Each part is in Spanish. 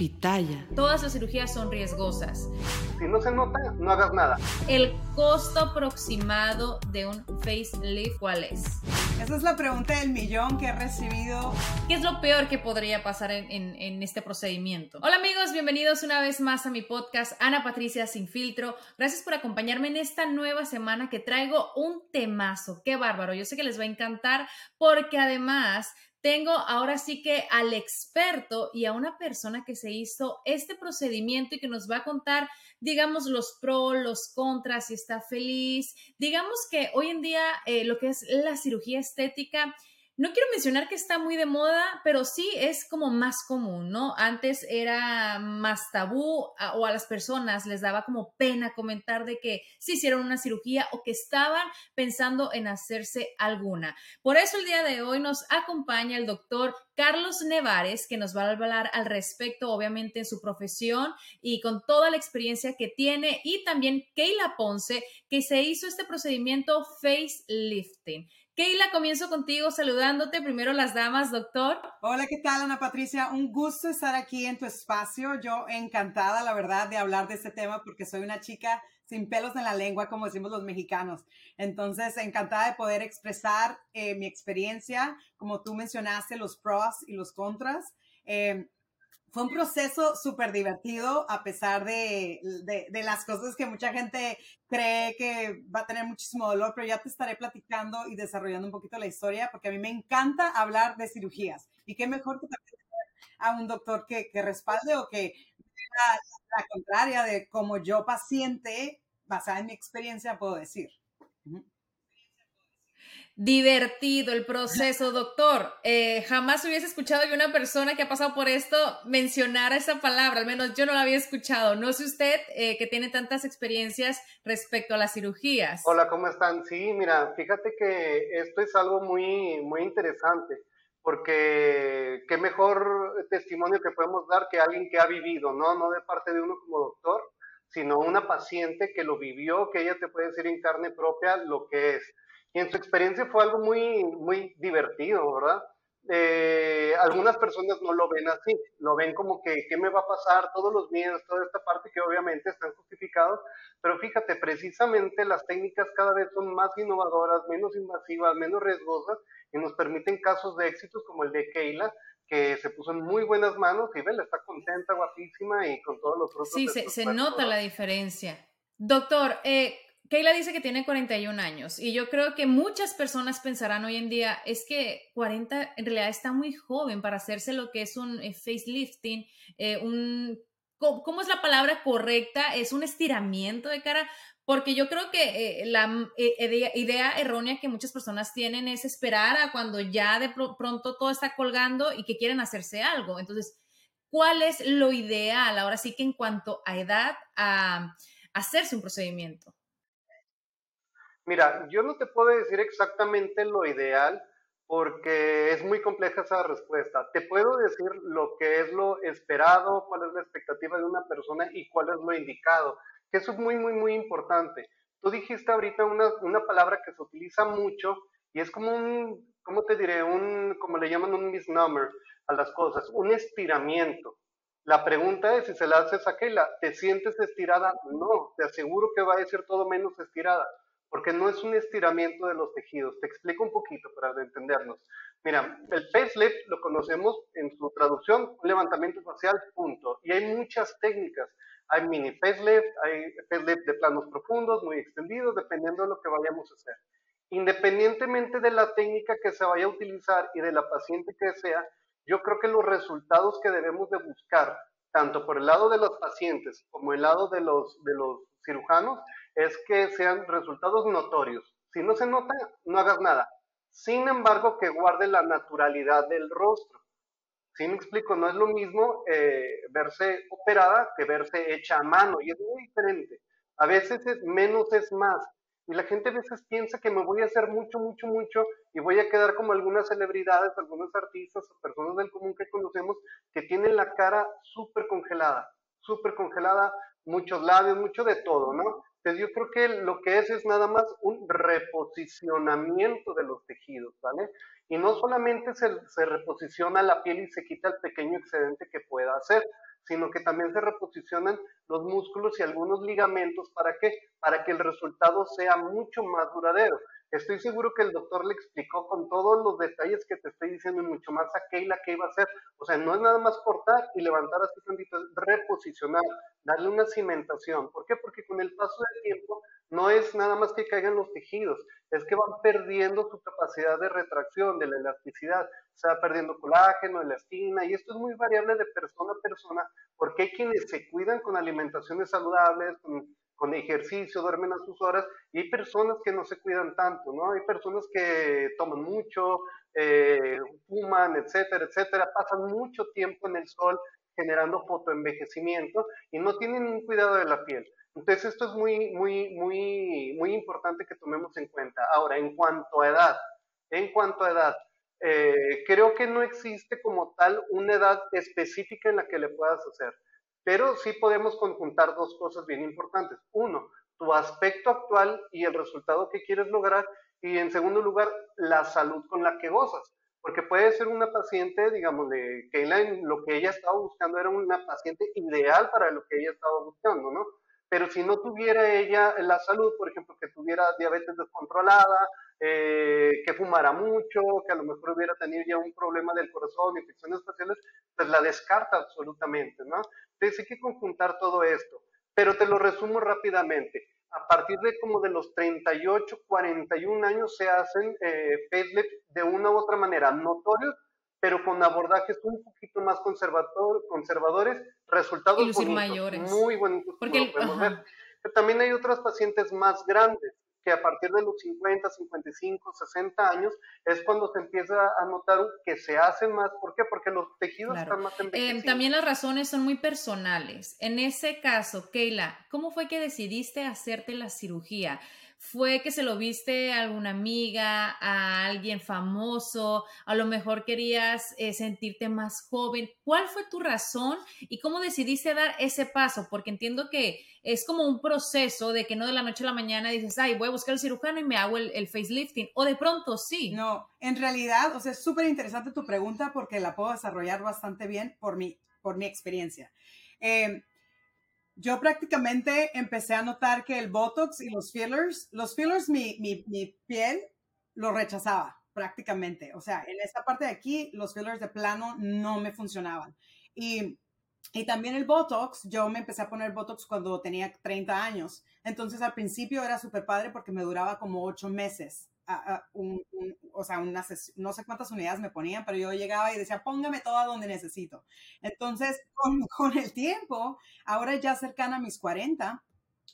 Pitaya. Todas las cirugías son riesgosas. Si no se nota, no hagas nada. El costo aproximado de un facelift, ¿cuál es? Esa es la pregunta del millón que he recibido. ¿Qué es lo peor que podría pasar en, en- en este procedimiento? Hola amigos, bienvenidos una vez más a mi podcast Ana Patricia Sin Filtro. Gracias por acompañarme en esta nueva semana que traigo un temazo. Qué bárbaro, yo sé que les va a encantar porque además tengo ahora sí que al experto y a una persona que se hizo este procedimiento y que nos va a contar, digamos, los pros, los contras, si está feliz. Digamos que hoy en día eh, lo que es la cirugía estética, no quiero mencionar que está muy de moda, pero sí es como más común, ¿no? Antes era más tabú o a las personas les daba como pena comentar de que se hicieron una cirugía o que estaban pensando en hacerse alguna. Por eso el día de hoy nos acompaña el doctor Carlos Nevares, que nos va a hablar al respecto, obviamente, en su profesión y con toda la experiencia que tiene, y también Keila Ponce, que se hizo este procedimiento facelifting. Keila, comienzo contigo saludándote. Primero las damas, doctor. Hola, ¿qué tal, Ana Patricia? Un gusto estar aquí en tu espacio. Yo encantada, la verdad, de hablar de este tema porque soy una chica sin pelos en la lengua, como decimos los mexicanos. Entonces, encantada de poder expresar eh, mi experiencia, como tú mencionaste, los pros y los contras. Eh, fue un proceso súper divertido a pesar de, de, las cosas que mucha gente cree que va a tener muchísimo dolor, pero ya te estaré platicando y desarrollando un poquito la historia porque a mí me encanta hablar de cirugías y qué mejor que también a un doctor que, que respalde o que la, la contraria de como yo paciente, basada en mi experiencia, puedo decir. Divertido el proceso, doctor. Eh, jamás hubiese escuchado que una persona que ha pasado por esto mencionara esa palabra, al menos yo no la había escuchado. No sé usted eh, que tiene tantas experiencias respecto a las cirugías. Hola, ¿cómo están? Sí, mira, fíjate que esto es algo muy, muy interesante, porque qué mejor testimonio que podemos dar que alguien que ha vivido, ¿no? No de parte de uno como doctor, sino una paciente que lo vivió, que ella te puede decir en carne propia lo que es. Y en su experiencia fue algo muy, muy divertido, ¿verdad? Eh, algunas personas no lo ven así, lo ven como que, ¿qué me va a pasar? Todos los miedos, toda esta parte que obviamente están justificados, pero fíjate, precisamente las técnicas cada vez son más innovadoras, menos invasivas, menos riesgosas y nos permiten casos de éxitos como el de Keila, que se puso en muy buenas manos y vela, está contenta, guapísima y con todos los frutos. Sí, se, se nota la diferencia. Doctor, eh, Keila dice que tiene 41 años y yo creo que muchas personas pensarán hoy en día, es que 40 en realidad está muy joven para hacerse lo que es un eh, facelifting, eh, un, ¿cómo, es la palabra correcta? Es un estiramiento de cara, porque yo creo que eh, la idea, errónea que muchas personas tienen es esperar a cuando ya de pro- pronto todo está colgando y que quieren hacerse algo. Entonces, ¿cuál es lo ideal ahora sí que en cuanto a edad a hacerse un procedimiento? Mira, yo no te puedo decir exactamente lo ideal porque es muy compleja esa respuesta. Te puedo decir lo que es lo esperado, cuál es la expectativa de una persona y cuál es lo indicado, que eso es muy, muy, muy importante. Tú dijiste ahorita una, una palabra que se utiliza mucho y es como un, ¿cómo te diré? Un, como le llaman un misnomer a las cosas, un estiramiento. La pregunta es si se la haces a Keila, ¿te sientes estirada? No, te aseguro que va a ser todo menos estirada. Porque no es un estiramiento de los tejidos. Te explico un poquito para entendernos. Mira, el facelift lo conocemos en su traducción, levantamiento facial, punto. Y hay muchas técnicas. Hay mini facelift, hay facelift de planos profundos, muy extendidos, dependiendo de lo que vayamos a hacer. Independientemente de la técnica que se vaya a utilizar y de la paciente que sea, yo creo que los resultados que debemos de buscar, tanto por el lado de los pacientes como el lado de los cirujanos, es que sean resultados notorios. Si no se nota, no hagas nada. Sin embargo, que guarde la naturalidad del rostro. Si me explico, no es lo mismo eh, verse operada que verse hecha a mano y es muy diferente. A veces es, menos es más. Y la gente a veces piensa que me voy a hacer mucho, mucho, mucho y voy a quedar como algunas celebridades, algunos artistas o personas del común que conocemos que tienen la cara súper congelada, súper congelada, muchos labios, mucho de todo, ¿no? Entonces yo creo que lo que es es nada más un reposicionamiento de los tejidos, ¿vale? Y no solamente se, se reposiciona la piel y se quita el pequeño excedente que pueda hacer, sino que también se reposicionan los músculos y algunos ligamentos. ¿Para qué? Para que el resultado sea mucho más duradero. Estoy seguro que el doctor le explicó con todos los detalles que te estoy diciendo y mucho más a Keila qué iba a hacer. O sea, no es nada más cortar y levantar así tantito, es reposicionar, darle una cimentación. ¿Por qué? Porque con el paso del tiempo no es nada más que caigan los tejidos, es que van perdiendo su capacidad de retracción, de la elasticidad, se va perdiendo colágeno, elastina, y esto es muy variable de persona a persona, porque hay quienes se cuidan con alimentaciones saludables, con, ejercicio, duermen a sus horas, y hay personas que no se cuidan tanto, ¿no? Hay personas que toman mucho, eh, fuman, etcétera, etcétera, pasan mucho tiempo en el sol generando fotoenvejecimiento y no tienen un cuidado de la piel. Entonces esto es muy, muy, muy, muy importante que tomemos en cuenta. Ahora, en cuanto a edad, en cuanto a edad, eh, creo que no existe como tal una edad específica en la que le puedas hacer, pero sí podemos conjuntar dos cosas bien importantes. Uno, tu aspecto actual y el resultado que quieres lograr, y en segundo lugar, la salud con la que gozas. Porque puede ser una paciente, digamos, de que lo que ella estaba buscando era una paciente ideal para lo que ella estaba buscando, ¿no? pero si no tuviera ella la salud, por ejemplo, que tuviera diabetes descontrolada, eh, que fumara mucho, que a lo mejor hubiera tenido ya un problema del corazón, infecciones faciales, pues la descarta absolutamente, ¿no? Entonces hay que conjuntar todo esto, pero te lo resumo rápidamente. A partir de como de los 38, 41 años se hacen eh, de una u otra manera notorios pero con abordajes un poquito más conservador, conservadores, resultados bonitos, mayores. muy bonitos. Porque también hay otras pacientes más grandes, que a partir de los 50, 55, 60 años es cuando se empieza a notar que se hacen más. ¿Por qué? Porque los tejidos están más envejecidos. Eh, también las razones son muy personales. En ese caso, Keila, ¿cómo fue que decidiste hacerte la cirugía? Fue que se lo viste a alguna amiga, a alguien famoso, a lo mejor querías eh, sentirte más joven. ¿Cuál fue tu razón y cómo decidiste dar ese paso? Porque entiendo que es como un proceso de que no de la noche a la mañana dices, ay, voy a buscar el cirujano y me hago el, el facelifting. O de pronto sí. No, en realidad, o sea, es súper interesante tu pregunta porque la puedo desarrollar bastante bien por mi, por mi experiencia. Eh, yo prácticamente empecé a notar que el Botox y los fillers, los fillers mi, mi, piel lo rechazaba prácticamente. O sea, en esta parte de aquí, los fillers de plano no me funcionaban. Y, y también el Botox, yo me empecé a poner Botox cuando tenía 30 años. Entonces al principio era súper padre porque me duraba como 8 meses un, o sea, no sé cuántas unidades me ponían, pero yo llegaba y decía, póngame toda donde necesito. Entonces, con, con el tiempo, ahora ya cercana a mis 40,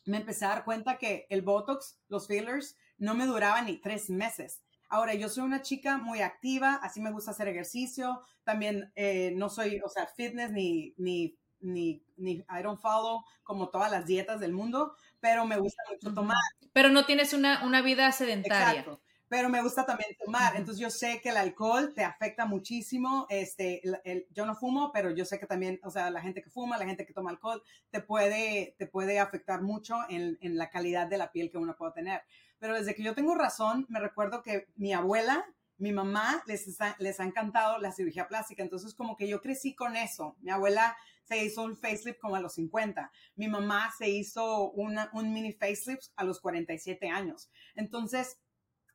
me empecé a dar cuenta que el Botox, los fillers, no me duraban ni tres meses. Ahora, yo soy una chica muy activa, así me gusta hacer ejercicio, también eh, no soy, o sea, fitness ni, ni, ni, ni, I don't follow como todas las dietas del mundo, pero me gusta mucho tomar. Pero no tienes una, una vida sedentaria. Exacto pero me gusta también tomar. Entonces yo sé que el alcohol te afecta muchísimo. Este, el, yo no fumo, pero yo sé que también, o sea, la gente que fuma, la gente que toma alcohol, te puede, te puede afectar mucho en, la calidad de la piel que uno puede tener. Pero desde que yo tengo razón, me recuerdo que mi abuela mi mamá les, les ha encantado la cirugía plástica, entonces como que yo crecí con eso. Mi abuela se hizo un facelift como a los 50. Mi mamá se hizo una, un mini facelift a los 47 años. Entonces,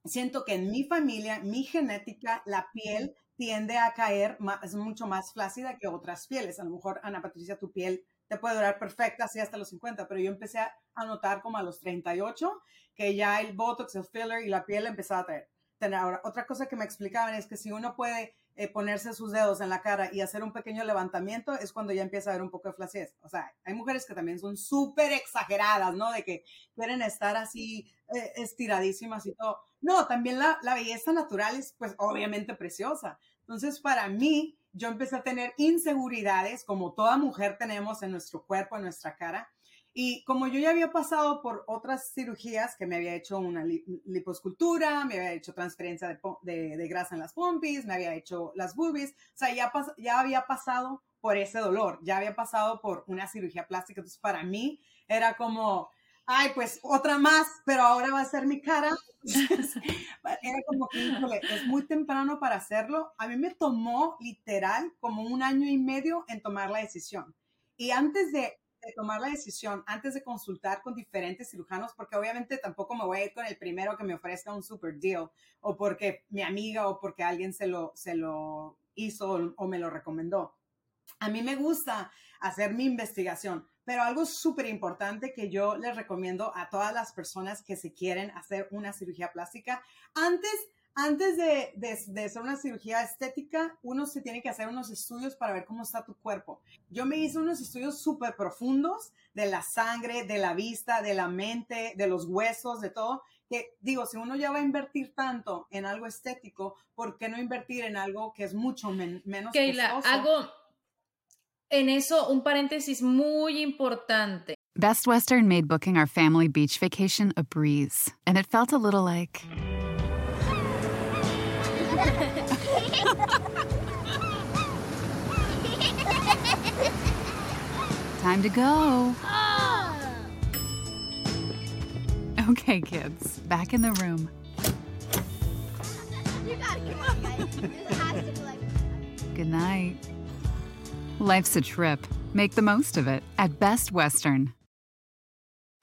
siento que en mi familia, mi genética, la piel tiende a caer, es mucho más flácida que otras pieles. A lo mejor, Ana Patricia, tu piel te puede durar perfecta así hasta los 50, pero yo empecé a notar como a los 38 que ya el botox, el filler y la piel empezaba a traer. Tener. Ahora, otra cosa que me explicaban es que si uno puede eh, ponerse sus dedos en la cara y hacer un pequeño levantamiento es cuando ya empieza a haber un poco de flacidez. O sea, hay mujeres que también son súper exageradas, ¿no? De que quieren estar así eh, estiradísimas y todo. No, también la, la belleza natural es pues obviamente preciosa. Entonces, para mí, yo empecé a tener inseguridades, como toda mujer tenemos en nuestro cuerpo, en nuestra cara, y como yo ya había pasado por otras cirugías, que me había hecho una liposcultura, me había hecho transferencia de, grasa en las pompis, me había hecho las boobies, o sea, ya, ya había pasado por ese dolor, ya había pasado por una cirugía plástica. Entonces, para mí era como, ay, pues otra más, pero ahora va a ser mi cara. era como que, es muy temprano para hacerlo. A mí me tomó literal como un año y medio en tomar la decisión. Y antes de de tomar la decisión antes de consultar con diferentes cirujanos, porque obviamente tampoco me voy a ir con el primero que me ofrezca un super deal, o porque mi amiga o porque alguien se lo, se lo hizo o, me lo recomendó. A mí me gusta hacer mi investigación, pero algo súper importante que yo les recomiendo a todas las personas que se quieren hacer una cirugía plástica, antes antes de, de, hacer una cirugía estética, uno se tiene que hacer unos estudios para ver cómo está tu cuerpo. Yo me hice unos estudios súper profundos de la sangre, de la vista, de la mente, de los huesos, de todo. Que digo, si uno ya va a invertir tanto en algo estético, ¿por qué no invertir en algo que es mucho menos Keila, hago en eso un paréntesis muy importante. Best Western made booking our family beach vacation a breeze, and it felt a little like. Time to go. Oh. Okay, kids, back in the room. You gotta come on, guys. This has to be like. Good night. Life's a trip. Make the most of it at Best Western.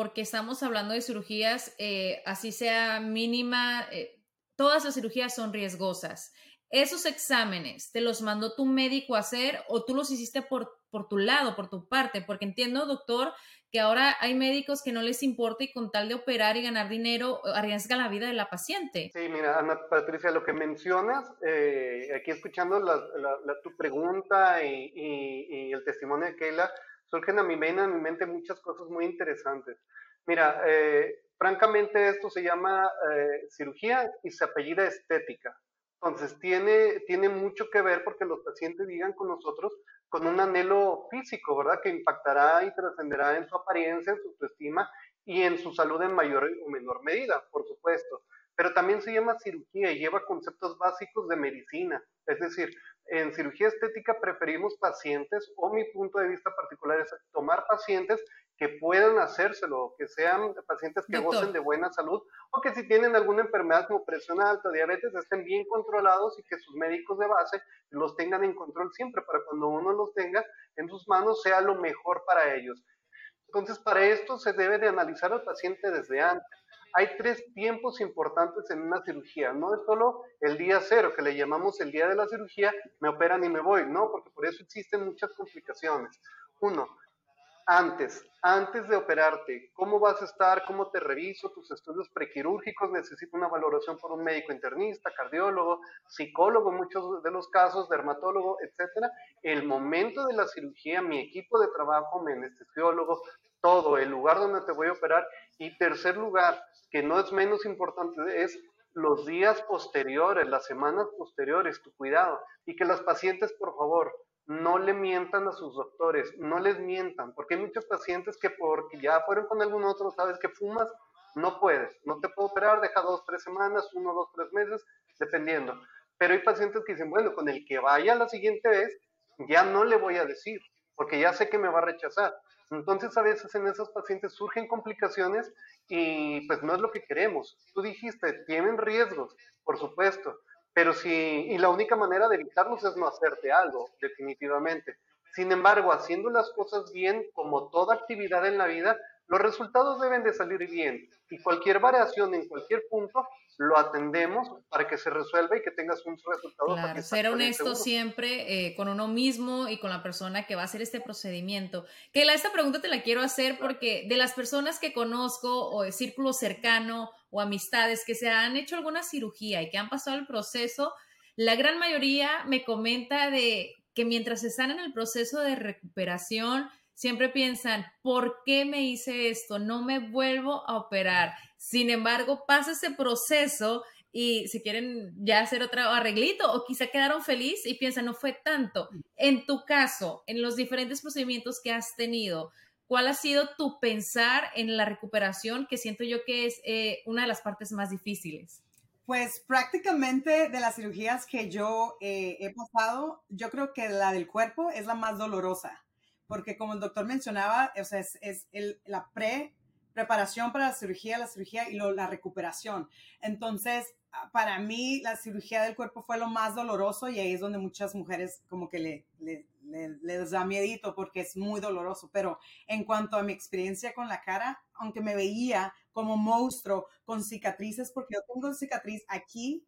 porque estamos hablando de cirugías, eh, así sea mínima, eh, todas las cirugías son riesgosas. Esos exámenes, ¿te los mandó tu médico a hacer o tú los hiciste por, por tu lado, por tu parte? Porque entiendo, doctor, que ahora hay médicos que no les importa y con tal de operar y ganar dinero arriesgan la vida de la paciente. Sí, mira, Ana Patricia, lo que mencionas, eh, aquí escuchando tu pregunta y, y, el testimonio de Keila, surgen a mi mente, a mi mente muchas cosas muy interesantes. Mira, eh, francamente esto se llama eh, cirugía y se apellida estética. Entonces tiene, tiene mucho que ver porque los pacientes digan con nosotros con un anhelo físico, ¿verdad? Que impactará y trascenderá en su apariencia, en su autoestima y en su salud en mayor o menor medida, por supuesto. Pero también se llama cirugía y lleva conceptos básicos de medicina. Es decir, en cirugía estética preferimos pacientes, o mi punto de vista particular es tomar pacientes que puedan hacérselo, que sean pacientes que gocen de buena salud o que si tienen alguna enfermedad como presión alta, diabetes, estén bien controlados y que sus médicos de base los tengan en control siempre para cuando uno los tenga en sus manos sea lo mejor para ellos. Entonces, para esto se debe de analizar al paciente desde antes hay tres tiempos importantes en una cirugía. No es solo el día cero, que le llamamos el día de la cirugía, me operan y me voy, no, porque por eso existen muchas complicaciones. Uno, antes, antes de operarte, cómo vas a estar, cómo te reviso, tus estudios prequirúrgicos, necesito una valoración por un médico internista, cardiólogo, psicólogo muchos de los casos, dermatólogo, etcétera. El momento de la cirugía, mi equipo de trabajo, mi anestesiólogo, todo, el lugar donde te voy a operar. Y tercer lugar, que no es menos importante, es los días posteriores, las semanas posteriores, tu cuidado. Y que las pacientes, por favor, no le mientan a sus doctores, no les mientan, porque hay muchos pacientes que porque ya fueron con algún otro, sabes que fumas, no puedes, no te puedo operar, deja dos, tres semanas, uno, dos, tres meses, dependiendo. Pero hay pacientes que dicen, bueno, con el que vaya la siguiente vez, ya no le voy a decir, porque ya sé que me va a rechazar. Entonces a veces en esos pacientes surgen complicaciones y pues no es lo que queremos. Tú dijiste, tienen riesgos, por supuesto, pero si, y la única manera de evitarlos es no hacerte algo, definitivamente. Sin embargo, haciendo las cosas bien, como toda actividad en la vida, los resultados deben de salir bien y cualquier variación en cualquier punto lo atendemos para que se resuelva y que tengas un resultado. Claro, ser honesto siempre eh, con uno mismo y con la persona que va a hacer este procedimiento. Que la, esta pregunta te la quiero hacer porque de las personas que conozco o de círculo cercano o amistades que se han hecho alguna cirugía y que han pasado el proceso, la gran mayoría me comenta de que mientras están en el proceso de recuperación, siempre piensan, ¿por qué me hice esto? No me vuelvo a operar. Sin embargo, pasa ese proceso y si quieren ya hacer otro arreglito o quizá quedaron feliz y piensan, no fue tanto. En tu caso, en los diferentes procedimientos que has tenido, ¿cuál ha sido tu pensar en la recuperación que siento yo que es eh, una de las partes más difíciles? Pues prácticamente de las cirugías que yo eh, he pasado, yo creo que la del cuerpo es la más dolorosa porque como el doctor mencionaba, o sea, es, es el, la pre preparación para la cirugía, la cirugía y la recuperación. Entonces, para mí, la cirugía del cuerpo fue lo más doloroso y ahí es donde muchas mujeres como que le, le, les da miedito porque es muy doloroso. Pero en cuanto a mi experiencia con la cara, aunque me veía como monstruo con cicatrices, porque yo tengo cicatriz aquí,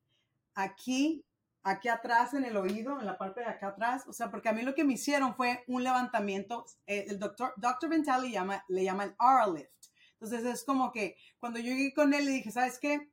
aquí aquí atrás en el oído, en la parte de acá atrás, o sea, porque a mí lo que me hicieron fue un levantamiento, eh, el doctor, doctor Vental le llama, le llama el R-lift. Entonces es como que cuando yo llegué con él le dije, ¿sabes qué?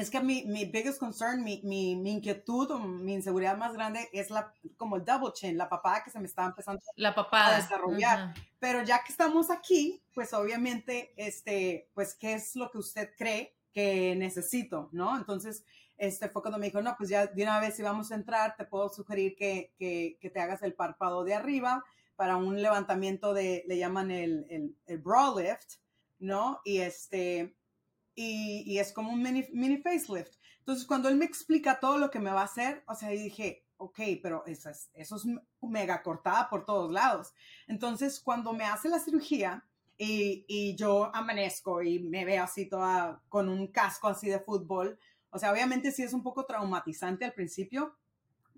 Es que mi, mi biggest concern, mi, mi, mi, inquietud o mi inseguridad más grande es la, como el double chin, la papada que se me estaba empezando la papada. a desarrollar. Pero ya que estamos aquí, pues obviamente, este, pues, ¿qué es lo que usted cree que necesito? ¿No? Entonces, este fue cuando me dijo, no, pues ya de una vez si vamos a entrar, te puedo sugerir que, que, que te hagas el párpado de arriba para un levantamiento de, le llaman el, el, el brow lift, ¿no? Y este, y, y, es como un mini, mini facelift. Entonces, cuando él me explica todo lo que me va a hacer, o sea, dije, ok, pero eso es, eso es mega cortada por todos lados. Entonces, cuando me hace la cirugía y, y yo amanezco y me veo así toda con un casco así de fútbol, o sea, obviamente sí es un poco traumatizante al principio,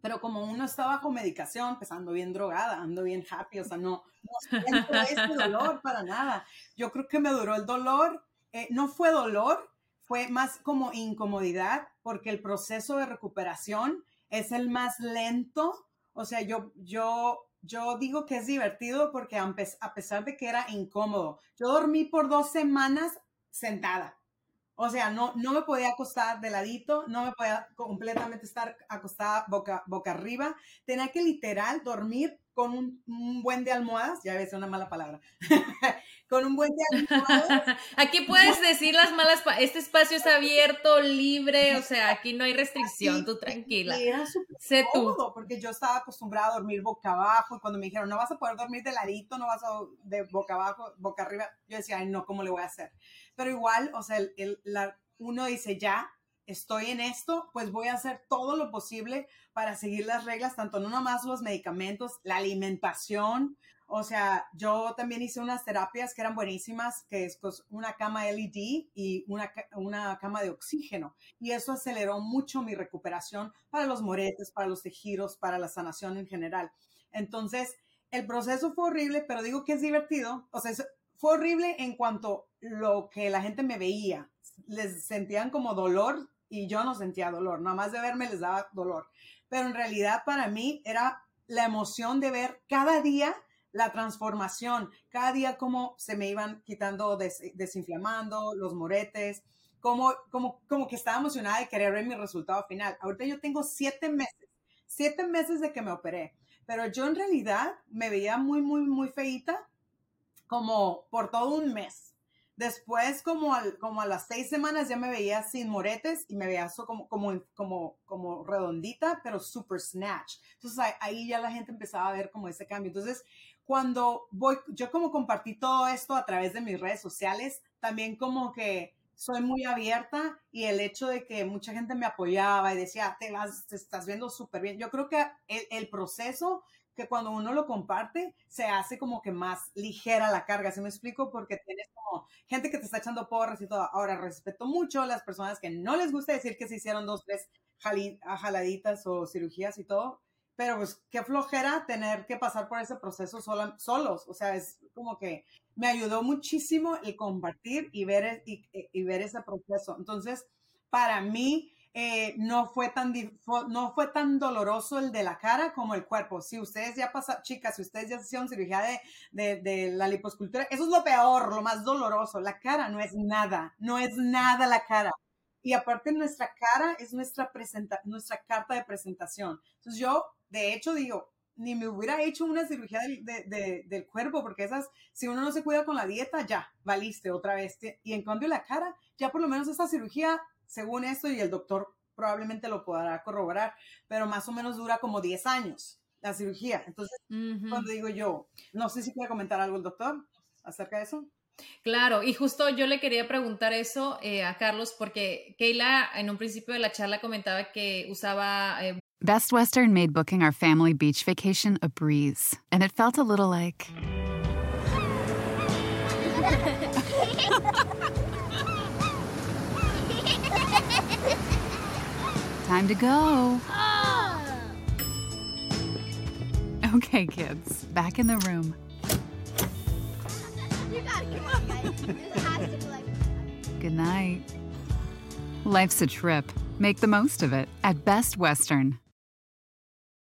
pero como uno está bajo medicación, pues ando bien drogada, ando bien happy, o sea, no, no siento este dolor para nada. Yo creo que me duró el dolor, eh, no fue dolor, fue más como incomodidad, porque el proceso de recuperación es el más lento. O sea, yo, yo, yo digo que es divertido porque a pesar de que era incómodo, yo dormí por dos semanas sentada. O sea, no, no me podía acostar de ladito, no me podía completamente estar acostada boca, boca arriba. Tenía que literal dormir con un, buen de almohadas, ya ves, una mala palabra, con un buen de almohadas. Aquí puedes decir las malas, este espacio es abierto, libre, o sea, aquí no hay restricción, tú tranquila. era súper cómodo, porque yo estaba acostumbrada a dormir boca abajo, y cuando me dijeron, no vas a poder dormir de ladito, no vas a de boca abajo, boca arriba, yo decía, ay, no, ¿cómo le voy a hacer? Pero igual, o sea, el, la, uno dice, ya, estoy en esto, pues voy a hacer todo lo posible para seguir las reglas, tanto no nomás los medicamentos, la alimentación. O sea, yo también hice unas terapias que eran buenísimas, que es una cama LED y una, una cama de oxígeno. Y eso aceleró mucho mi recuperación para los moretes, para los tejidos, para la sanación en general. Entonces, el proceso fue horrible, pero digo que es divertido. O sea, fue horrible en cuanto lo que la gente me veía. Les sentían como dolor y yo no sentía dolor. Nada más de verme les daba dolor. Pero en realidad para mí era la emoción de ver cada día la transformación, cada día cómo se me iban quitando, desinflamando los moretes, como, como, como que estaba emocionada de querer ver mi resultado final. Ahorita yo tengo siete meses, siete meses de que me operé, pero yo en realidad me veía muy, muy, muy feita como por todo un mes. Después, como, como a las seis semanas, ya me veía sin moretes y me veía como, como, como, como redondita, pero super snatch. Entonces ahí ya la gente empezaba a ver como ese cambio. Entonces, cuando voy, yo como compartí todo esto a través de mis redes sociales, también como que soy muy abierta y el hecho de que mucha gente me apoyaba y decía, te vas, estás viendo súper bien. Yo creo que el, proceso que cuando uno lo comparte se hace como que más ligera la carga, ¿se me explico? Porque tienes como gente que te está echando porras y todo. Ahora, respeto mucho a las personas que no les gusta decir que se hicieron dos, tres jaladitas o cirugías y todo, pero pues qué flojera tener que pasar por ese proceso solos, o sea, es como que me ayudó muchísimo el compartir y ver, y, y ver ese proceso. Entonces, para mí, eh, no, fue tan, no fue tan doloroso el de la cara como el cuerpo. Si ustedes ya pasaron, chicas, si ustedes ya hicieron cirugía de, de, la liposcultura, eso es lo peor, lo más doloroso. La cara no es nada, no es nada la cara. Y aparte nuestra cara es nuestra, nuestra carta de presentación. Entonces yo, de hecho, digo, ni me hubiera hecho una cirugía del, de, del cuerpo, porque esas, si uno no se cuida con la dieta, ya, valiste otra vez. Y en cambio la cara, ya por lo menos esta cirugía según esto, y el doctor probablemente lo podrá corroborar, pero más o menos dura como 10 años la cirugía. Entonces, cuando digo yo, no sé si quiere comentar algo el doctor acerca de eso. Claro, y justo yo le quería preguntar eso eh, a Carlos porque Keila en un principio de la charla comentaba que usaba... Eh... Best Western made booking our family beach vacation a breeze, and it felt a little like... Time to go. Okay, kids, back in the room. You gotta come on, guys. This has to be like. Good night. Life's a trip. Make the most of it at Best Western.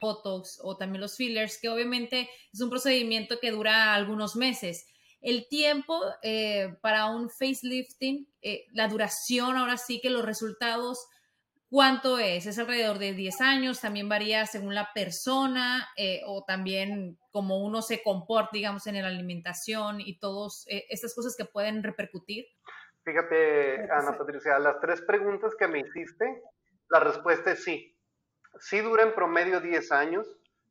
Botox o también los fillers, que obviamente es un procedimiento que dura algunos meses. El tiempo eh, para un facelifting, eh, la duración, ahora sí que los resultados, ¿cuánto es? ¿Es alrededor de 10 años? ¿También varía según la persona eh, o también como uno se comporta, digamos, en la alimentación y todas estas cosas que pueden repercutir? Fíjate, Ana Patricia, las tres preguntas que me hiciste, la respuesta es sí sí dura en promedio 10 años,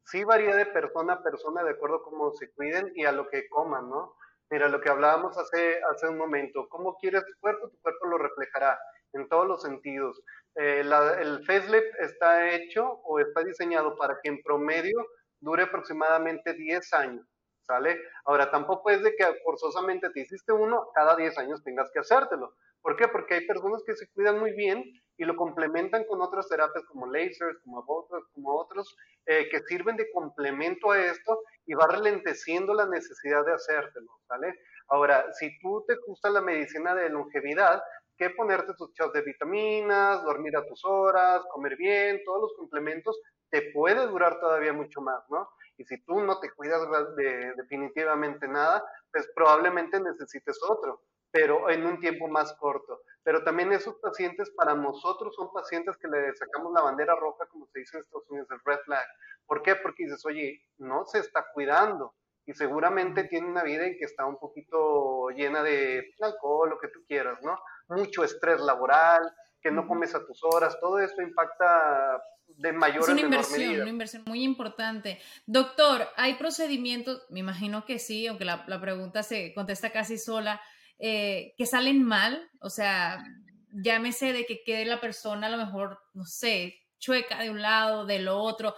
sí varía de persona a persona de acuerdo a cómo se cuiden y a lo que coman, ¿no? Mira, lo que hablábamos hace, hace un momento, cómo quieres tu cuerpo, tu cuerpo lo reflejará en todos los sentidos. Eh, el facelift está hecho o está diseñado para que en promedio dure aproximadamente 10 años, ¿sale? Ahora, tampoco es de que forzosamente te hiciste uno, cada 10 años tengas que hacértelo. ¿Por qué? Porque hay personas que se cuidan muy bien y lo complementan con otras terapias como lasers, como otros, como otros eh, que sirven de complemento a esto y va ralenteciendo la necesidad de hacértelo, ¿sale? Ahora, si tú te gusta la medicina de longevidad, que ponerte tus shots de vitaminas, dormir a tus horas, comer bien, todos los complementos, te puede durar todavía mucho más, ¿no? Y si tú no te cuidas de definitivamente nada, pues probablemente necesites otro pero en un tiempo más corto. Pero también esos pacientes para nosotros son pacientes que le sacamos la bandera roja, como se dice en Estados Unidos, el red flag. ¿Por qué? Porque dices, oye, no se está cuidando y seguramente tiene una vida en que está un poquito llena de alcohol, lo que tú quieras, ¿no? Mucho estrés laboral, que no comes a tus horas, todo esto impacta de mayor es una inversión, una inversión muy importante. Doctor, ¿hay procedimientos? Me imagino que sí, aunque la, la pregunta se contesta casi sola eh, que salen mal, o sea, llámese de que quede la persona a lo mejor, no sé, chueca de un lado, de lo otro.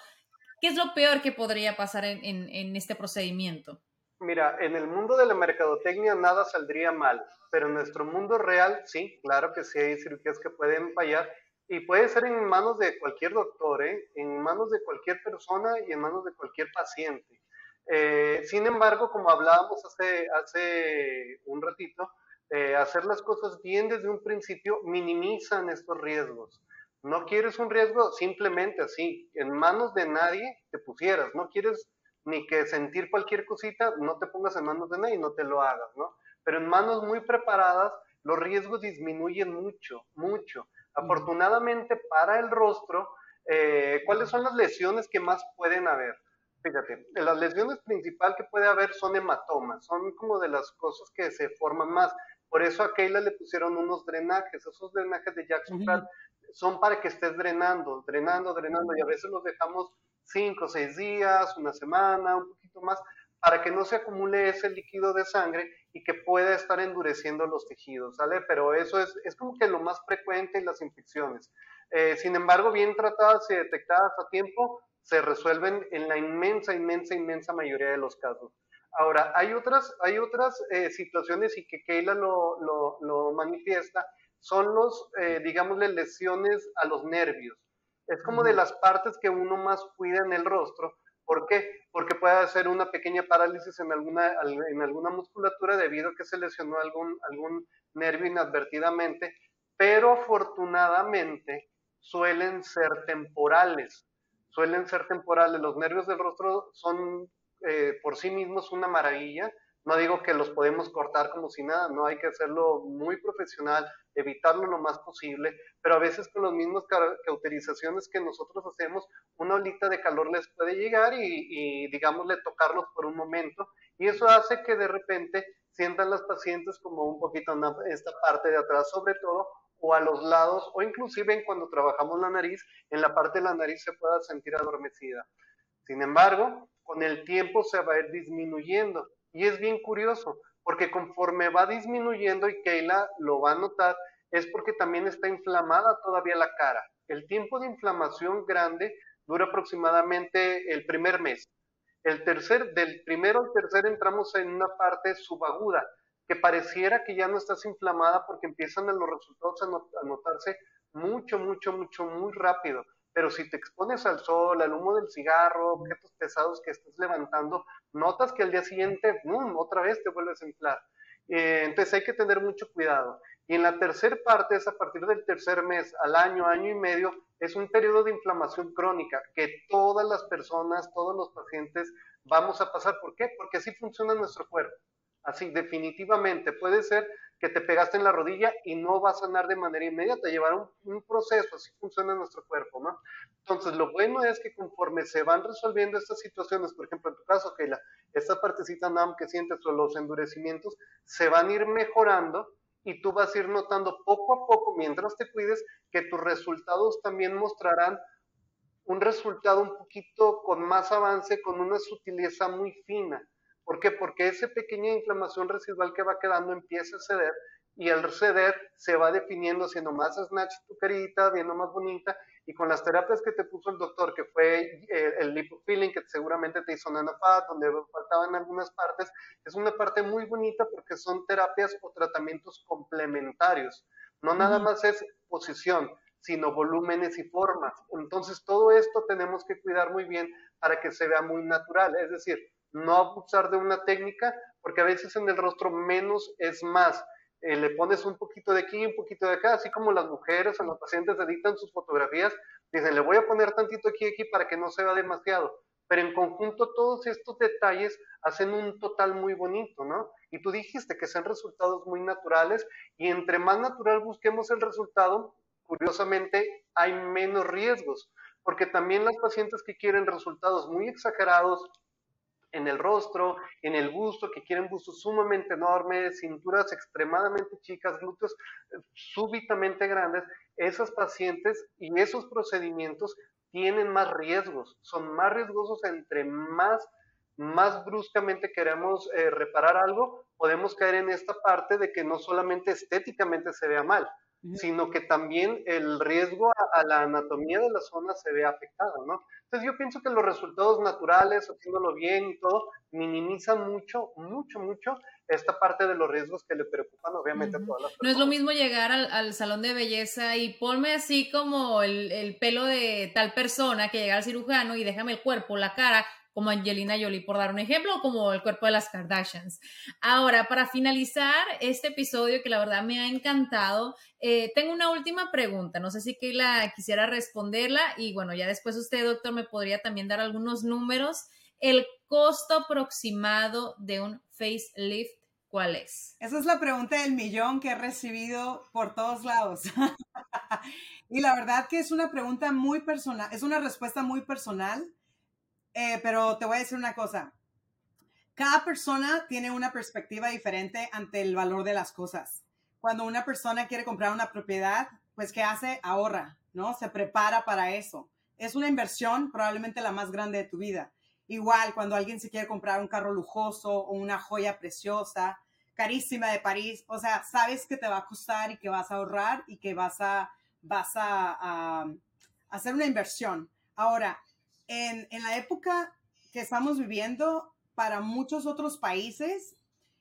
¿Qué es lo peor que podría pasar en, en, este procedimiento? Mira, en el mundo de la mercadotecnia nada saldría mal, pero en nuestro mundo real sí, claro que sí hay cirugías que pueden fallar y puede ser en manos de cualquier doctor, ¿eh? en manos de cualquier persona y en manos de cualquier paciente. Eh, sin embargo, como hablábamos hace, hace un ratito, eh, hacer las cosas bien desde un principio minimizan estos riesgos. No quieres un riesgo simplemente así, en manos de nadie te pusieras, no quieres ni que sentir cualquier cosita, no te pongas en manos de nadie y no te lo hagas, ¿no? Pero en manos muy preparadas, los riesgos disminuyen mucho, mucho. Afortunadamente para el rostro, eh, ¿cuáles son las lesiones que más pueden haber? Fíjate, las lesiones principales que puede haber son hematomas, son como de las cosas que se forman más. Por eso a Keila le pusieron unos drenajes, esos drenajes de Jackson son para que estés drenando, drenando, drenando, y a veces los dejamos cinco, seis días, una semana, un poquito más, para que no se acumule ese líquido de sangre y que pueda estar endureciendo los tejidos, ¿sale? Pero eso es, es como que lo más frecuente en las infecciones. Eh, sin embargo, bien tratadas y detectadas a tiempo, se resuelven en la inmensa, inmensa, inmensa mayoría de los casos. Ahora, hay otras, hay otras eh, situaciones y que Keila lo, lo, lo manifiesta, son los, eh, digámosle, lesiones a los nervios. Es como de las partes que uno más cuida en el rostro. ¿Por qué? Porque puede hacer una pequeña parálisis en alguna, en alguna musculatura debido a que se lesionó algún, algún nervio inadvertidamente, pero afortunadamente suelen ser temporales. Suelen ser temporales. Los nervios del rostro son eh, por sí mismos una maravilla. No digo que los podemos cortar como si nada, no hay que hacerlo muy profesional, evitarlo lo más posible, pero a veces con las mismas cauterizaciones que nosotros hacemos, una olita de calor les puede llegar y, y digámosle, tocarlos por un momento, y eso hace que de repente sientan las pacientes como un poquito esta parte de atrás sobre todo, o a los lados, o inclusive en cuando trabajamos la nariz, en la parte de la nariz se pueda sentir adormecida. Sin embargo, con el tiempo se va a ir disminuyendo. Y es bien curioso, porque conforme va disminuyendo, y Keila lo va a notar, es porque también está inflamada todavía la cara. El tiempo de inflamación grande dura aproximadamente el primer mes. El tercer, del primero al tercer entramos en una parte subaguda, que pareciera que ya no estás inflamada porque empiezan los resultados a notarse mucho, mucho, mucho, muy rápido. Pero si te expones al sol, al humo del cigarro, objetos pesados que estés levantando, notas que al día siguiente, ¡bum!, otra vez te vuelves a inflar. Eh, entonces hay que tener mucho cuidado. Y en la tercera parte, es a partir del tercer mes al año, año y medio, es un periodo de inflamación crónica que todas las personas, todos los pacientes vamos a pasar. ¿Por qué? Porque así funciona nuestro cuerpo. Así, definitivamente. Puede ser que te pegaste en la rodilla y no va a sanar de manera inmediata, llevar un, proceso, así funciona nuestro cuerpo, ¿no? Entonces, lo bueno es que conforme se van resolviendo estas situaciones, por ejemplo, en tu caso, que la, esta partecita NAM que sientes o los endurecimientos, se van a ir mejorando y tú vas a ir notando poco a poco, mientras te cuides, que tus resultados también mostrarán un resultado un poquito con más avance, con una sutileza muy fina. ¿Por qué? Porque esa pequeña inflamación residual que va quedando empieza a ceder y al ceder se va definiendo siendo más snatch tu carita, viendo más bonita y con las terapias que te puso el doctor, que fue eh, el, lipofilling, que seguramente te hizo nanofat, donde faltaban algunas partes, es una parte muy bonita porque son terapias o tratamientos complementarios. No nada más es posición, sino volúmenes y formas. Entonces todo esto tenemos que cuidar muy bien para que se vea muy natural. Es decir, no abusar de una técnica, porque a veces en el rostro menos es más. Eh, le pones un poquito de aquí, un poquito de acá, así como las mujeres o los pacientes editan sus fotografías, dicen, le voy a poner tantito aquí y aquí para que no se vea demasiado. Pero en conjunto todos estos detalles hacen un total muy bonito, ¿no? Y tú dijiste que sean resultados muy naturales y entre más natural busquemos el resultado, curiosamente hay menos riesgos, porque también las pacientes que quieren resultados muy exagerados, en el rostro, en el busto, que quieren bustos sumamente enormes, cinturas extremadamente chicas, glúteos eh, súbitamente grandes, esos pacientes y esos procedimientos tienen más riesgos, son más riesgosos entre más, más bruscamente queremos eh, reparar algo, podemos caer en esta parte de que no solamente estéticamente se vea mal, sino que también el riesgo a, la anatomía de la zona se ve afectada, ¿no? Entonces yo pienso que los resultados naturales, haciéndolo bien y todo, minimizan mucho, mucho, mucho esta parte de los riesgos que le preocupan obviamente a todas las personas. No es lo mismo llegar al, salón de belleza y ponme así como el, el, pelo de tal persona que llega al cirujano y déjame el cuerpo, la cara como Angelina Jolie, por dar un ejemplo, o como el cuerpo de las Kardashians. Ahora, para finalizar este episodio, que la verdad me ha encantado, eh, tengo una última pregunta. No sé si Keila quisiera responderla y bueno, ya después usted, doctor, me podría también dar algunos números. El costo aproximado de un facelift ¿Cuál es? Esa es la pregunta del millón que he recibido por todos lados. y la verdad que es una pregunta muy personal, es una respuesta muy personal, eh, pero te voy a decir una cosa. Cada persona tiene una perspectiva diferente ante el valor de las cosas. Cuando una persona quiere comprar una propiedad, pues ¿qué hace? Ahorra, ¿no? Se prepara para eso. Es una inversión probablemente la más grande de tu vida. Igual, cuando alguien se quiere comprar un carro lujoso o una joya preciosa, carísima de París, o sea, sabes que te va a costar y que vas a ahorrar y que vas a, vas a, hacer una inversión. Ahora, en, en, la época que estamos viviendo, para muchos otros países,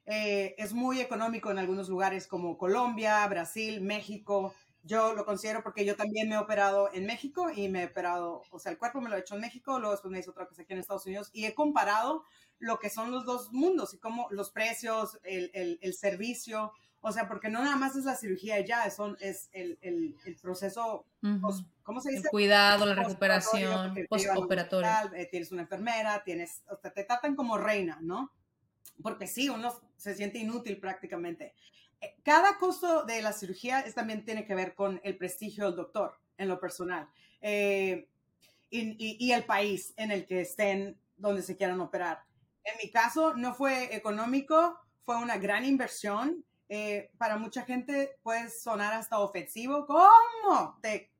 eh, es muy económico en algunos lugares como Colombia, Brasil, México, yo lo considero porque yo también me he operado en México y me he operado, o sea, el cuerpo me lo he hecho en México, luego después me hice otra cosa aquí en Estados Unidos y he comparado lo que son los dos mundos y cómo los precios, el, el, el servicio, o sea, porque no nada más es la cirugía ya, son, es el, el proceso, ¿cómo se dice? El cuidado, la recuperación, postoperatorio. Eh, tienes una enfermera, tienes, o sea, te tratan como reina, ¿no? Porque sí, uno se siente inútil prácticamente cada costo de la cirugía es, también tiene que ver con el prestigio del doctor en lo personal eh, y, el país en el que estén donde se quieran operar. En mi caso no fue económico, fue una gran inversión. Eh, para mucha gente puede sonar hasta ofensivo. ¿Cómo te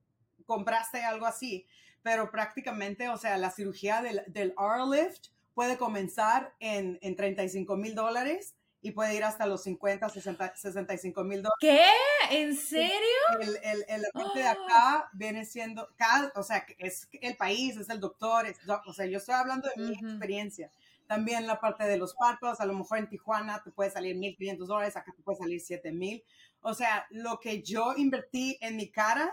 compraste algo así? Pero prácticamente, o sea, la cirugía del, del R-Lift puede comenzar en, en 35 mil dólares y puede ir hasta los 50, 60, 65 mil dólares. ¿Qué? ¿En serio? El, el, el, parte de acá viene siendo, cada, o sea, es el país, es el doctor, o sea, yo estoy hablando de mi experiencia. También la parte de los párpados, a lo mejor en Tijuana te puede salir 1.500 dólares, acá te puede salir 7.000. O sea, lo que yo invertí en mi cara,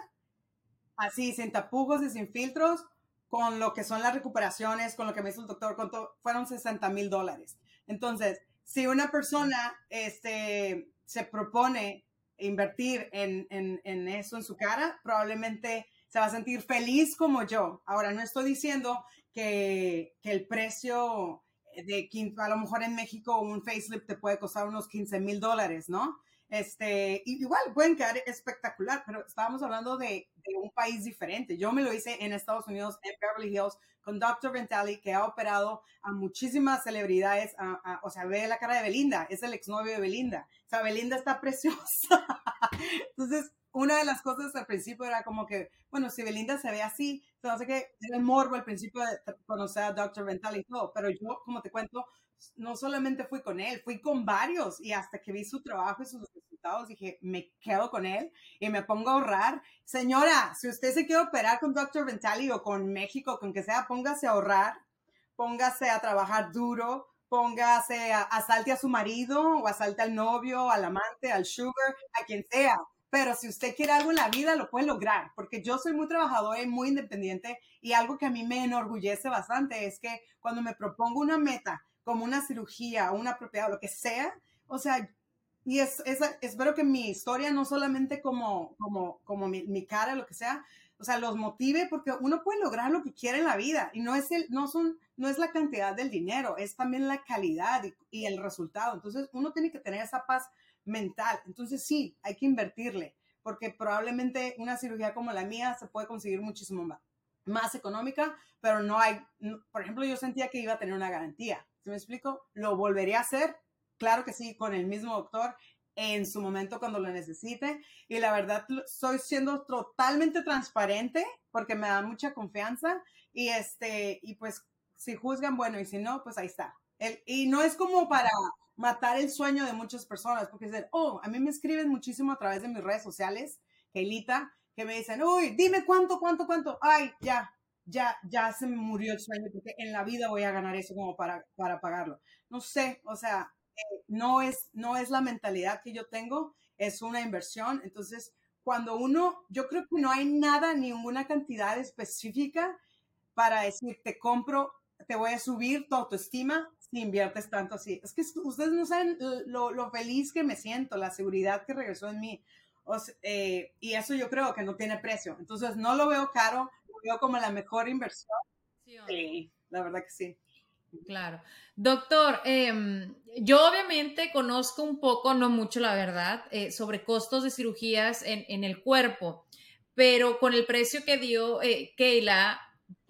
así, sin tapujos y sin filtros, con lo que son las recuperaciones, con lo que me hizo el doctor, con fueron 60 mil dólares. Entonces, si una persona este, se propone invertir en, en, eso en su cara, probablemente se va a sentir feliz como yo. Ahora, no estoy diciendo que, que el precio de, a lo mejor en México un facelift te puede costar unos 15 mil dólares, ¿no? Este, igual pueden quedar espectacular, pero estábamos hablando de, de, un país diferente. Yo me lo hice en Estados Unidos, en Beverly Hills, con Dr. Ventali, que ha operado a muchísimas celebridades. o sea, ve la cara de Belinda, es el exnovio de Belinda. O sea, Belinda está preciosa. Entonces, una de las cosas al principio era como que, bueno, si Belinda se ve así, entonces que era morbo al principio de conocer a Dr. Ventali y todo, pero yo, como te cuento, no solamente fui con él, fui con varios y hasta que vi su trabajo y sus resultados dije, me quedo con él y me pongo a ahorrar. Señora, si usted se quiere operar con Dr. Ventali o con México, con que sea, póngase a ahorrar, póngase a trabajar duro, póngase a, asalte a su marido o asalte al novio, al amante, al sugar, a quien sea. Pero si usted quiere algo en la vida, lo puede lograr, porque yo soy muy trabajadora y muy independiente y algo que a mí me enorgullece bastante es que cuando me propongo una meta, como una cirugía, una propiedad, lo que sea, o sea, y es, es, espero que mi historia no solamente como, como, como mi, cara, lo que sea, o sea, los motive porque uno puede lograr lo que quiere en la vida y no es, el, no son, no es la cantidad del dinero, es también la calidad y el resultado. Entonces, uno tiene que tener esa paz mental. Entonces, sí, hay que invertirle porque probablemente una cirugía como la mía se puede conseguir muchísimo más, más económica, pero no hay, por ejemplo, yo sentía que iba a tener una garantía ¿Sí me explico? ¿Lo volvería a hacer? Claro que sí, con el mismo doctor en su momento cuando lo necesite. Y la verdad, estoy siendo totalmente transparente porque me da mucha confianza. Y este, y pues si juzgan, bueno, y si no, pues ahí está. El, y no es como para matar el sueño de muchas personas, porque dicen, oh, a mí me escriben muchísimo a través de mis redes sociales, Keilita, que me dicen, uy, dime cuánto, cuánto, cuánto. Ay, ya, ya, ya se me murió el sueño porque en la vida voy a ganar eso como para, para pagarlo. No sé, o sea, eh, no, es, no es la mentalidad que yo tengo, es una inversión. Entonces, cuando uno, yo creo que no hay nada, ninguna cantidad específica para decir, te compro te voy a subir tu autoestima si inviertes tanto así. Es que ustedes no saben lo, lo feliz que me siento, la seguridad que regresó en mí. Eh, y eso yo creo que no tiene precio. Entonces no lo veo caro, lo veo como la mejor inversión. Sí, la verdad que sí. Claro. Doctor, em, yo obviamente conozco un poco, no mucho la verdad, eh, sobre costos de cirugías en, en, el cuerpo, pero con el precio que dio eh, Keila,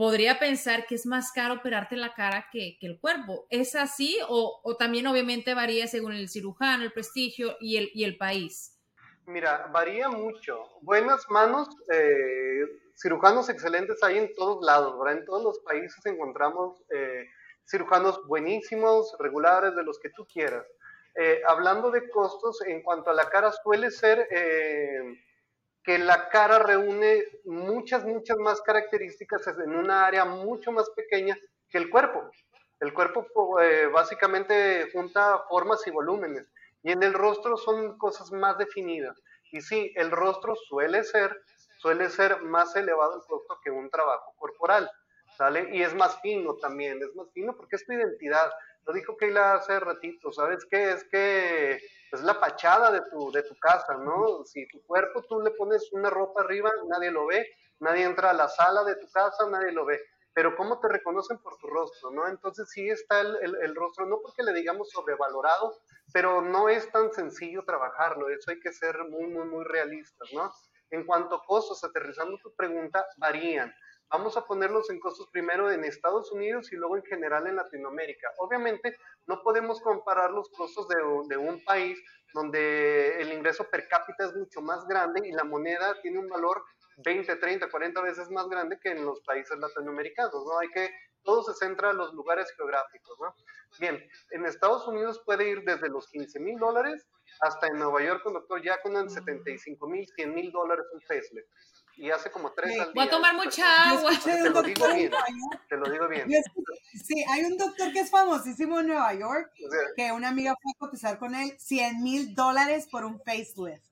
podría pensar que es más caro operarte la cara que, el cuerpo. ¿Es así o, también obviamente varía según el cirujano, el prestigio y el, país? Mira, varía mucho. Buenas manos, eh, cirujanos excelentes hay en todos lados, ¿verdad? En todos los países encontramos eh, cirujanos buenísimos, regulares, de los que tú quieras. Eh, hablando de costos, en cuanto a la cara, suele ser que la cara reúne muchas, muchas más características en una área mucho más pequeña que el cuerpo. El cuerpo eh, básicamente junta formas y volúmenes y en el rostro son cosas más definidas. Y sí, el rostro suele ser, suele ser más elevado el costo que un trabajo corporal. ¿sale? Y es más fino también, es más fino porque es tu identidad. Lo dijo Keila hace ratito, ¿sabes qué? Es que es la fachada de tu, de tu casa, ¿no? Si tu cuerpo tú le pones una ropa arriba, nadie lo ve, nadie entra a la sala de tu casa, nadie lo ve. Pero ¿cómo te reconocen por tu rostro, no? Entonces sí está el, el, rostro, no porque le digamos sobrevalorado, pero no es tan sencillo trabajarlo, eso hay que ser muy, muy, muy realistas, ¿no? En cuanto a costos, aterrizando tu pregunta, varían. Vamos a ponerlos en costos primero en Estados Unidos y luego en general en Latinoamérica. Obviamente no podemos comparar los costos de, de, un país donde el ingreso per cápita es mucho más grande y la moneda tiene un valor 20, 30, 40 veces más grande que en los países latinoamericanos, ¿no? Hay que, todo se centra en los lugares geográficos, ¿no? Bien, en Estados Unidos puede ir desde los 15 mil dólares hasta en Nueva York con doctor Jackson en 75 mil, 100 mil dólares un facelift y hace como tres al día. Voy a tomar mucha agua. Te lo digo bien. Te lo digo bien. Sí, hay un doctor que es famosísimo en Nueva York, o sea, que una amiga fue a cotizar con él 100 mil dólares por un facelift.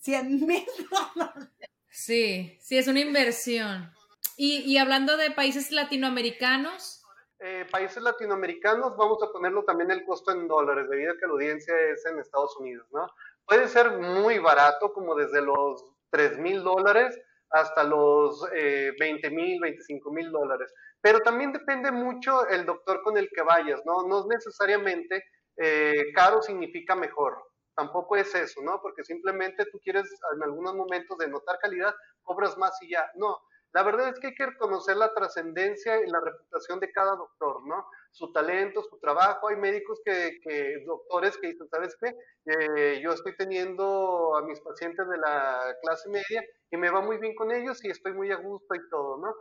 100 mil dólares. Sí, sí, es una inversión. Y, y hablando de países latinoamericanos. Eh, países latinoamericanos, vamos a ponerlo también el costo en dólares, debido a que la audiencia es en Estados Unidos, ¿no? Puede ser muy barato, como desde los 3 mil dólares hasta los eh, 20 mil, 25 mil dólares. Pero también depende mucho el doctor con el que vayas, ¿no? No necesariamente eh, caro significa mejor. Tampoco es eso, ¿no? Porque simplemente tú quieres en algunos momentos de notar calidad, cobras más y ya. No, la verdad es que hay que reconocer la trascendencia y la reputación de cada doctor, ¿no? Su talento, su trabajo. Hay médicos que, que doctores que dicen, ¿sabes qué? Eh, yo estoy teniendo a mis pacientes de la clase media y me va muy bien con ellos y estoy muy a gusto y todo, ¿no?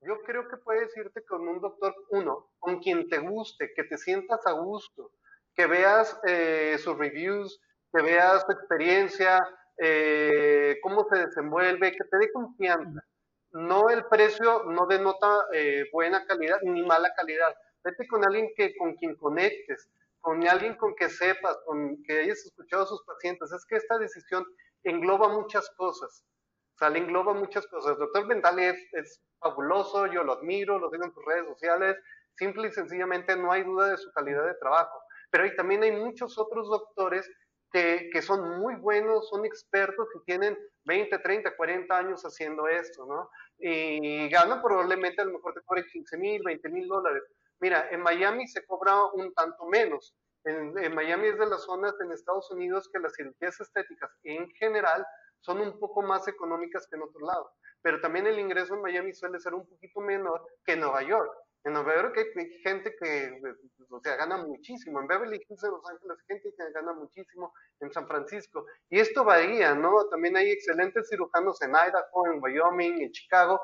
Yo creo que puedes irte con un doctor, uno, con quien te guste, que te sientas a gusto, que veas eh, sus reviews, que veas su experiencia, eh, cómo se desenvuelve, que te dé confianza no el precio no denota eh, buena calidad ni mala calidad. Vete con alguien que, con quien conectes, con alguien con que sepas, con que hayas escuchado a sus pacientes. Es que esta decisión engloba muchas cosas. O sea, le engloba muchas cosas. El doctor Ventali es, fabuloso, yo lo admiro, lo tengo en sus redes sociales. Simple y sencillamente no hay duda de su calidad de trabajo. Pero ahí también hay muchos otros doctores que, que, son muy buenos, son expertos que tienen 20, 30, 40 años haciendo esto, ¿no? Y ganan probablemente a lo mejor te cobre 15 mil, 20 mil dólares. Mira, en Miami se cobra un tanto menos. En, Miami es de las zonas en Estados Unidos que las cirugías estéticas en general son un poco más económicas que en otros lados. Pero también el ingreso en Miami suele ser un poquito menor que en Nueva York. En Nueva York hay gente que, o sea, gana muchísimo. En Beverly Hills, en Los Ángeles, gente que gana muchísimo. En San Francisco. Y esto varía, ¿no? También hay excelentes cirujanos en Idaho, en Wyoming, en Chicago.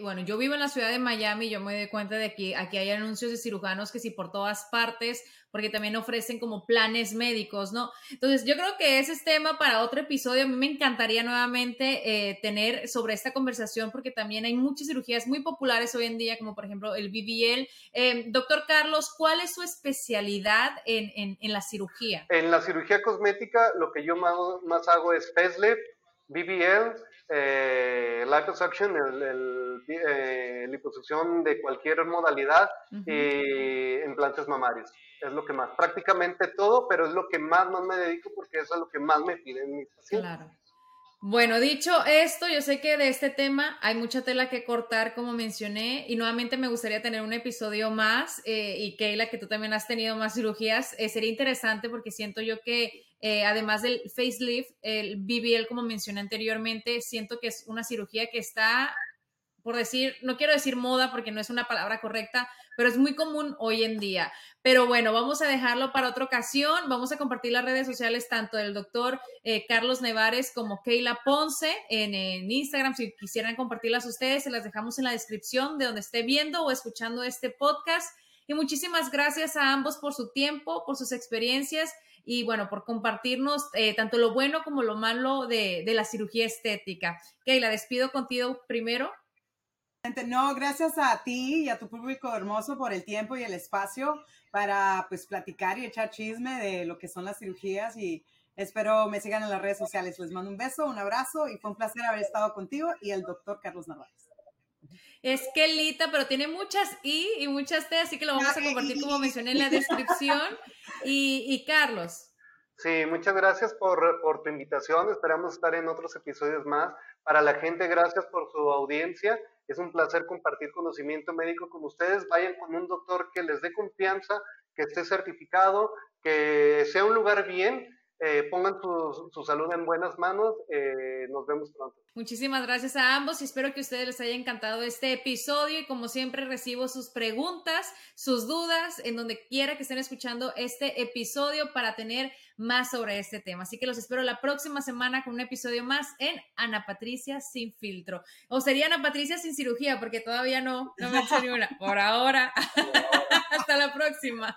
Bueno, yo vivo en la ciudad de Miami y yo me doy cuenta de que aquí hay anuncios de cirujanos que sí por todas partes porque también ofrecen como planes médicos, ¿no? Entonces, yo creo que ese es tema para otro episodio. A mí me encantaría nuevamente eh, tener sobre esta conversación, porque también hay muchas cirugías muy populares hoy en día, como por ejemplo el BBL. Eh, doctor Carlos, ¿cuál es su especialidad en, en, la cirugía? En la cirugía cosmética, lo que yo más, hago es facelift, BBL, eh, liposuction, el, el, eh, liposucción de cualquier modalidad y implantes mamarios. Es lo que más, prácticamente todo, pero es lo que más, más me dedico porque eso es lo que más me piden mis pacientes. Claro. Bueno, dicho esto, yo sé que de este tema hay mucha tela que cortar, como mencioné, y nuevamente me gustaría tener un episodio más. Eh, y Keila, que tú también has tenido más cirugías, eh, sería interesante porque siento yo que eh, además del facelift, el BBL, como mencioné anteriormente, siento que es una cirugía que está, por decir, no quiero decir moda porque no es una palabra correcta, pero es muy común hoy en día. Pero bueno, vamos a dejarlo para otra ocasión. Vamos a compartir las redes sociales tanto del doctor eh, Carlos Nevares como Keila Ponce en, Instagram. Si quisieran compartirlas ustedes, se las dejamos en la descripción de donde esté viendo o escuchando este podcast. Y muchísimas gracias a ambos por su tiempo, por sus experiencias y bueno, por compartirnos eh, tanto lo bueno como lo malo de, de la cirugía estética. Keila, despido contigo primero. No, gracias a ti y a tu público hermoso por el tiempo y el espacio para pues platicar y echar chisme de lo que son las cirugías y espero me sigan en las redes sociales. Les mando un beso, un abrazo y fue un placer haber estado contigo y el doctor Carlos Narváez. Es Kelita, pero tiene muchas I y muchas T, así que lo vamos a compartir como mencioné en la descripción. Y, y Carlos. Sí, muchas gracias por, por tu invitación. Esperamos estar en otros episodios más. Para la gente, gracias por su audiencia. Es un placer compartir conocimiento médico con ustedes. Vayan con un doctor que les dé confianza, que esté certificado, que sea un lugar bien eh, pongan su, su, salud en buenas manos. Eh, nos vemos pronto. Muchísimas gracias a ambos y espero que a ustedes les haya encantado este episodio y como siempre recibo sus preguntas, sus dudas en donde quiera que estén escuchando este episodio para tener más sobre este tema. Así que los espero la próxima semana con un episodio más en Ana Patricia sin filtro. O sería Ana Patricia sin cirugía porque todavía no, no me he hecho ni una. Por ahora. Hasta la próxima.